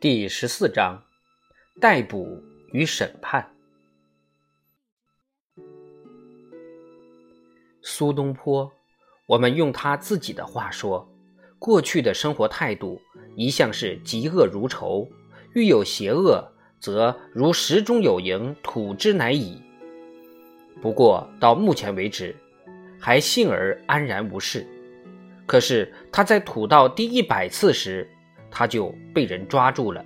第十四章，逮捕与审判。苏东坡，我们用他自己的话说，过去的生活态度一向是嫉恶如仇，遇有邪恶，则如石中有蝇，吐之乃已。不过到目前为止，还幸而安然无事。可是他在吐到第一百次时，他就被人抓住了。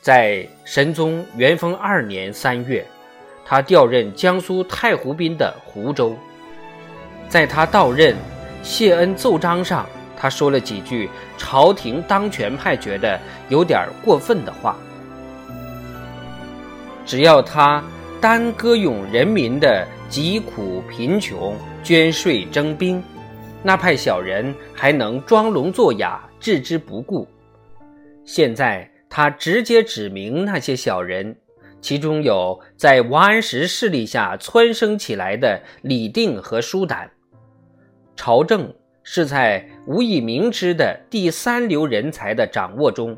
在神宗元丰二年三月，他调任江苏太湖滨的湖州。在他到任谢恩奏章上，他说了几句朝廷当权派觉得有点过分的话。只要他单歌咏人民的疾苦贫穷，捐税征兵，那派小人还能装聋作哑。置之不顾。现在他直接指明那些小人，其中有在王安石势力下蹿升起来的李定和舒胆。朝政是在无以明知的第三流人才的掌握中，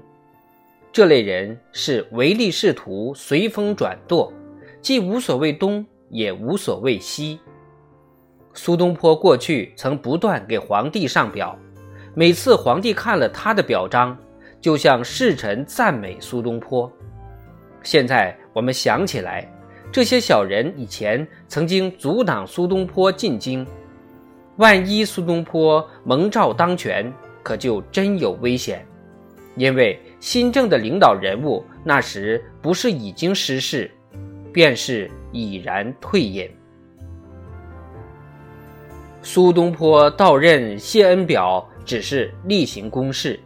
这类人是唯利是图、随风转舵，既无所谓东，也无所谓西。苏东坡过去曾不断给皇帝上表。每次皇帝看了他的表彰，就向侍臣赞美苏东坡。现在我们想起来，这些小人以前曾经阻挡苏东坡进京，万一苏东坡蒙召当权，可就真有危险。因为新政的领导人物那时不是已经失势，便是已然退隐。苏东坡到任谢恩表。只是例行公事，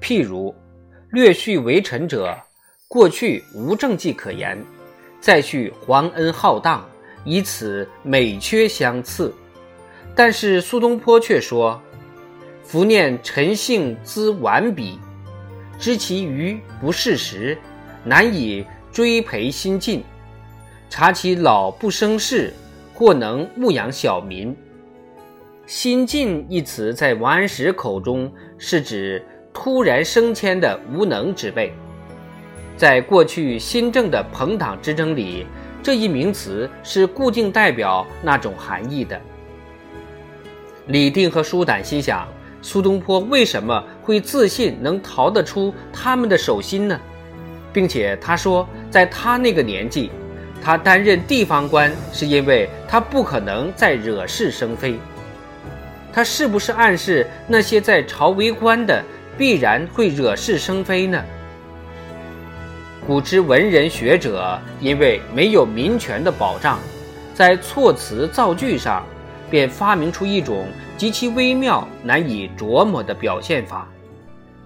譬如略叙为臣者，过去无政绩可言；再叙皇恩浩荡，以此美缺相次。但是苏东坡却说：“伏念臣性资顽鄙，知其愚不事实，难以追培新进；察其老不生事，或能牧养小民。”新进一词在王安石口中是指突然升迁的无能之辈，在过去新政的朋党之争里，这一名词是固定代表那种含义的。李定和舒胆心想：苏东坡为什么会自信能逃得出他们的手心呢？并且他说，在他那个年纪，他担任地方官是因为他不可能再惹是生非。他是不是暗示那些在朝为官的必然会惹是生非呢？古之文人学者因为没有民权的保障，在措辞造句上便发明出一种极其微妙、难以琢磨的表现法，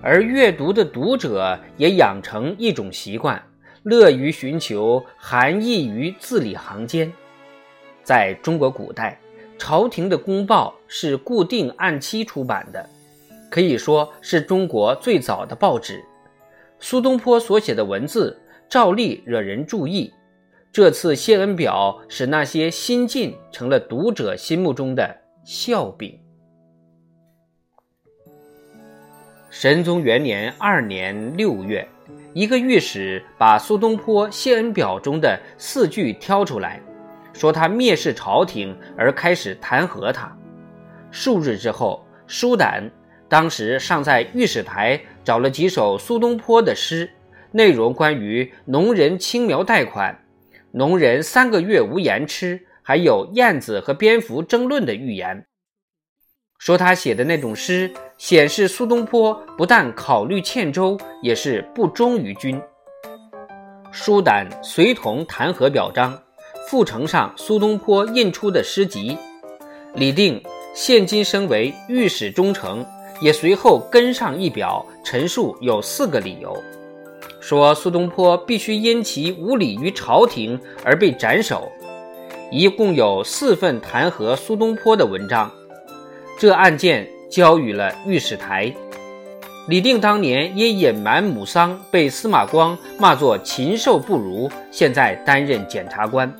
而阅读的读者也养成一种习惯，乐于寻求含义于字里行间。在中国古代。朝廷的公报是固定按期出版的，可以说是中国最早的报纸。苏东坡所写的文字照例惹人注意。这次谢恩表使那些新进成了读者心目中的笑柄。神宗元年二年六月，一个御史把苏东坡谢恩表中的四句挑出来。说他蔑视朝廷，而开始弹劾他。数日之后，舒胆当时尚在御史台找了几首苏东坡的诗，内容关于农人轻描贷款、农人三个月无盐吃，还有燕子和蝙蝠争论的预言。说他写的那种诗，显示苏东坡不但考虑欠周，也是不忠于君。舒胆随同弹劾表彰。副呈上苏东坡印出的诗集，李定现今升为御史中丞，也随后跟上一表，陈述有四个理由，说苏东坡必须因其无礼于朝廷而被斩首。一共有四份弹劾苏东坡的文章，这案件交予了御史台。李定当年因隐瞒母丧被司马光骂作禽兽不如，现在担任检察官。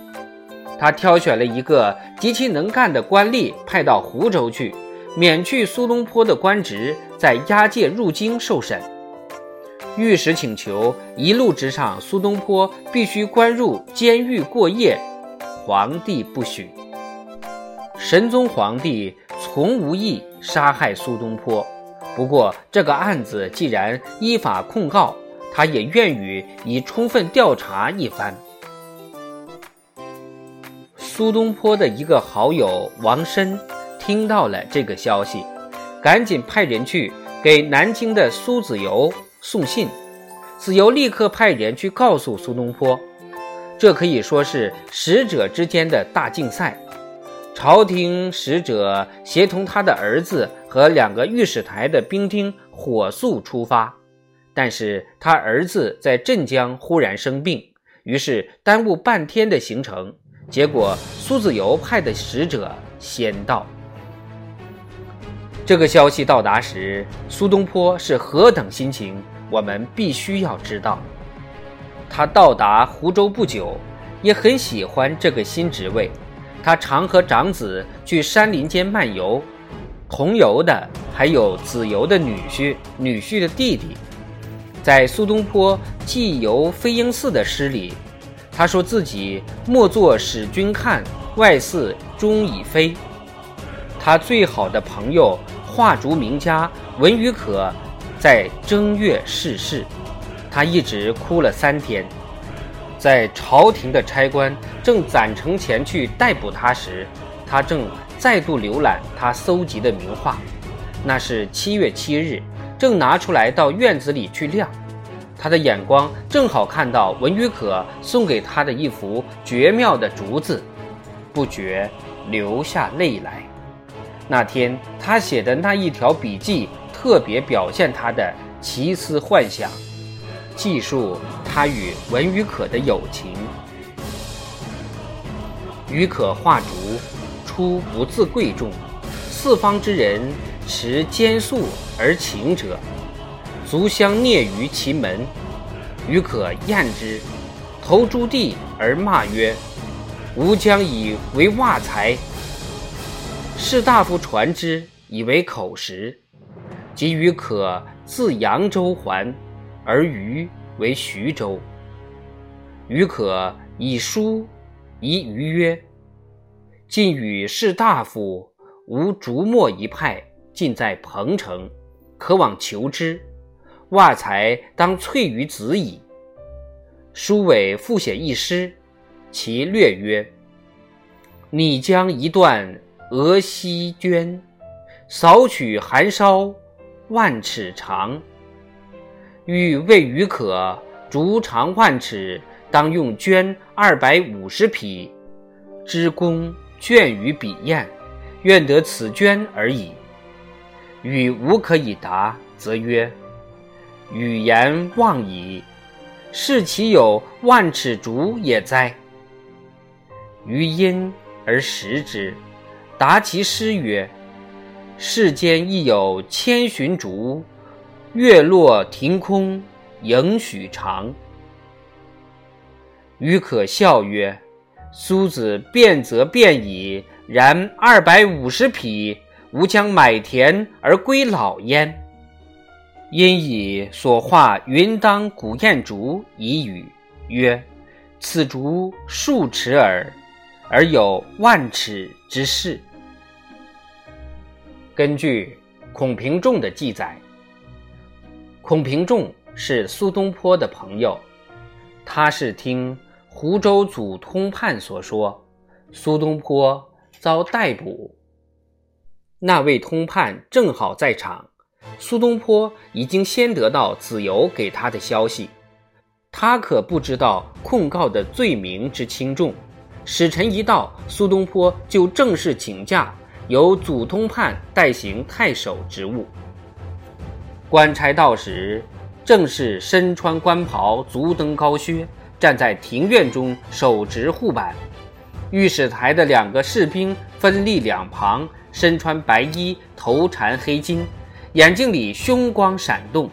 他挑选了一个极其能干的官吏派到湖州去，免去苏东坡的官职，在押解入京受审。御史请求一路之上，苏东坡必须关入监狱过夜，皇帝不许。神宗皇帝从无意杀害苏东坡，不过这个案子既然依法控告，他也愿与以充分调查一番。苏东坡的一个好友王申听到了这个消息，赶紧派人去给南京的苏子由送信。子由立刻派人去告诉苏东坡，这可以说是使者之间的大竞赛。朝廷使者协同他的儿子和两个御史台的兵丁火速出发，但是他儿子在镇江忽然生病，于是耽误半天的行程。结果苏子由派的使者先到。这个消息到达时，苏东坡是何等心情，我们必须要知道。他到达湖州不久，也很喜欢这个新职位。他常和长子去山林间漫游，同游的还有子由的女婿、女婿的弟弟。在苏东坡寄游飞鹰寺的诗里，他说自己莫作使君看，外似钟已非。他最好的朋友画竹名家文与可在正月逝世，他一直哭了三天。在朝廷的差官正攒成钱去逮捕他时，他正再度浏览他搜集的名画。那是七月七日，正拿出来到院子里去晾。他的眼光正好看到文与可送给他的一幅绝妙的竹子，不觉流下泪来。那天他写的那一条笔记，特别表现他的奇思幻想。记述他与文与可的友情。与可画竹，初不自贵重，四方之人持兼素而请者，足相蹑于其门。余可厌之，投诸地而骂曰：“吾将以为袜才。”士大夫传之，以为口实。及余可自扬州还。而余为徐州。余可以书疑余曰：“晋与士大夫无竹墨一派，尽在彭城，可往求之。袜才当萃于子矣。”书尾复写一诗，其略曰：“拟将一段鹅溪绢，扫取寒烧万尺长。”欲为余可竹长万尺，当用绢二百五十匹，之功倦于笔砚，愿得此绢而已。与无可以答，则曰：“语言忘矣，是其有万尺竹也哉？”余因而食之，答其诗曰：“世间亦有千寻竹。”月落庭空，影许长。余可笑曰：“苏子变则变矣，然二百五十匹，吾将买田而归老焉。”因以所画云当古砚竹以语曰：“此竹数尺耳，而有万尺之势。”根据孔平仲的记载。孔平仲是苏东坡的朋友，他是听湖州祖通判所说，苏东坡遭逮捕。那位通判正好在场，苏东坡已经先得到子由给他的消息，他可不知道控告的罪名之轻重。使臣一到，苏东坡就正式请假，由祖通判代行太守职务。官差到时，正是身穿官袍、足蹬高靴，站在庭院中手执护板。御史台的两个士兵分立两旁，身穿白衣，头缠黑巾，眼睛里凶光闪动。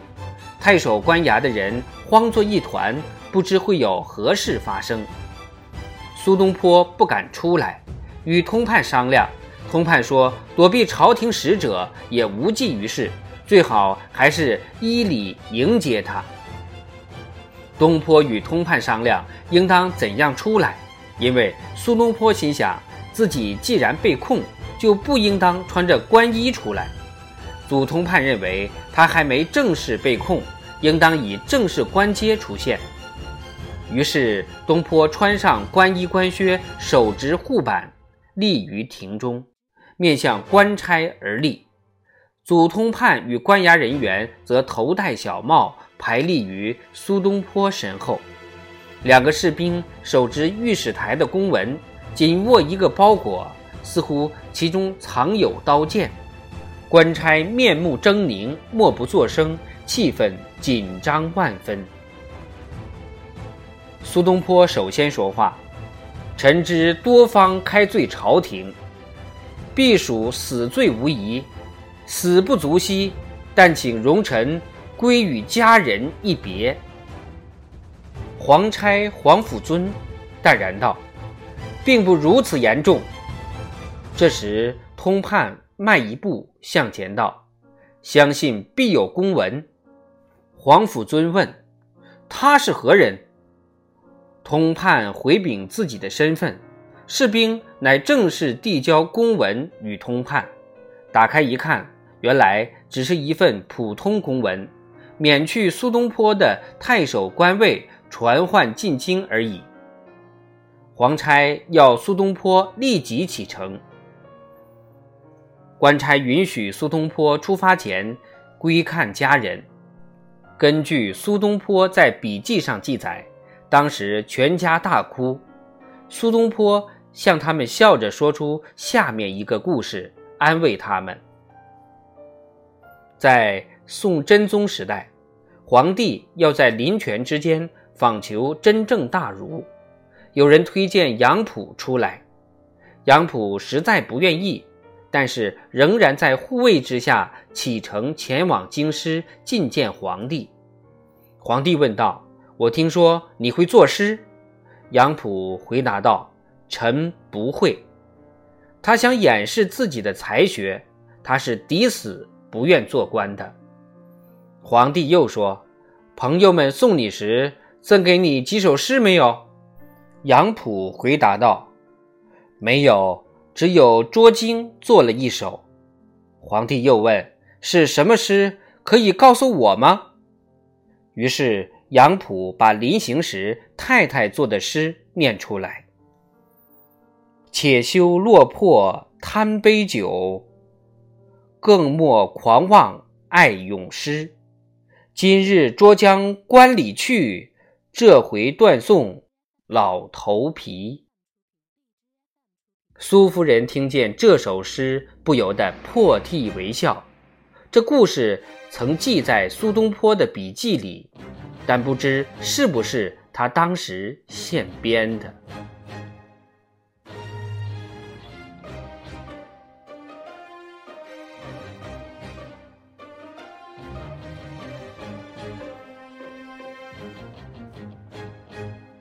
太守官衙的人慌作一团，不知会有何事发生。苏东坡不敢出来，与通判商量。通判说：“躲避朝廷使者也无济于事。”最好还是依礼迎接他。东坡与通判商量应当怎样出来，因为苏东坡心想自己既然被控，就不应当穿着官衣出来。祖通判认为他还没正式被控，应当以正式官阶出现。于是东坡穿上官衣官靴，手执护板，立于庭中，面向官差而立。祖通判与官衙人员则头戴小帽，排立于苏东坡身后。两个士兵手执御史台的公文，紧握一个包裹，似乎其中藏有刀剑。官差面目狰狞，默不作声，气氛紧张万分。苏东坡首先说话：“臣知多方开罪朝廷，必属死罪无疑，死不足惜。但请容臣归与家人一别。”皇差黄甫尊淡然道：“并不如此严重。”这时通判。迈一步向前道：“相信必有公文。”皇甫尊问：“他是何人？”通判回禀自己的身份，士兵乃正式递交公文与通判。打开一看，原来只是一份普通公文，免去苏东坡的太守官位，传唤进京而已。皇差要苏东坡立即启程。官差允许苏东坡出发前归看家人。根据苏东坡在笔记上记载，当时全家大哭。苏东坡向他们笑着说出下面一个故事，安慰他们：在宋真宗时代，皇帝要在林泉之间访求真正大儒，有人推荐杨浦出来，杨浦实在不愿意。但是仍然在护卫之下启程前往京师觐见皇帝。皇帝问道：“我听说你会作诗。”杨溥回答道：“臣不会。”他想掩饰自己的才学，他是抵死不愿做官的。皇帝又说：“朋友们送你时赠给你几首诗没有？”杨溥回答道：“没有。”只有捉经做了一首，皇帝又问：“是什么诗？可以告诉我吗？”于是杨浦把临行时太太做的诗念出来：“且休落魄贪杯酒，更莫狂妄爱咏诗。今日捉将关里去，这回断送老头皮。”苏夫人听见这首诗，不由得破涕为笑。这故事曾记在苏东坡的笔记里，但不知是不是他当时现编的。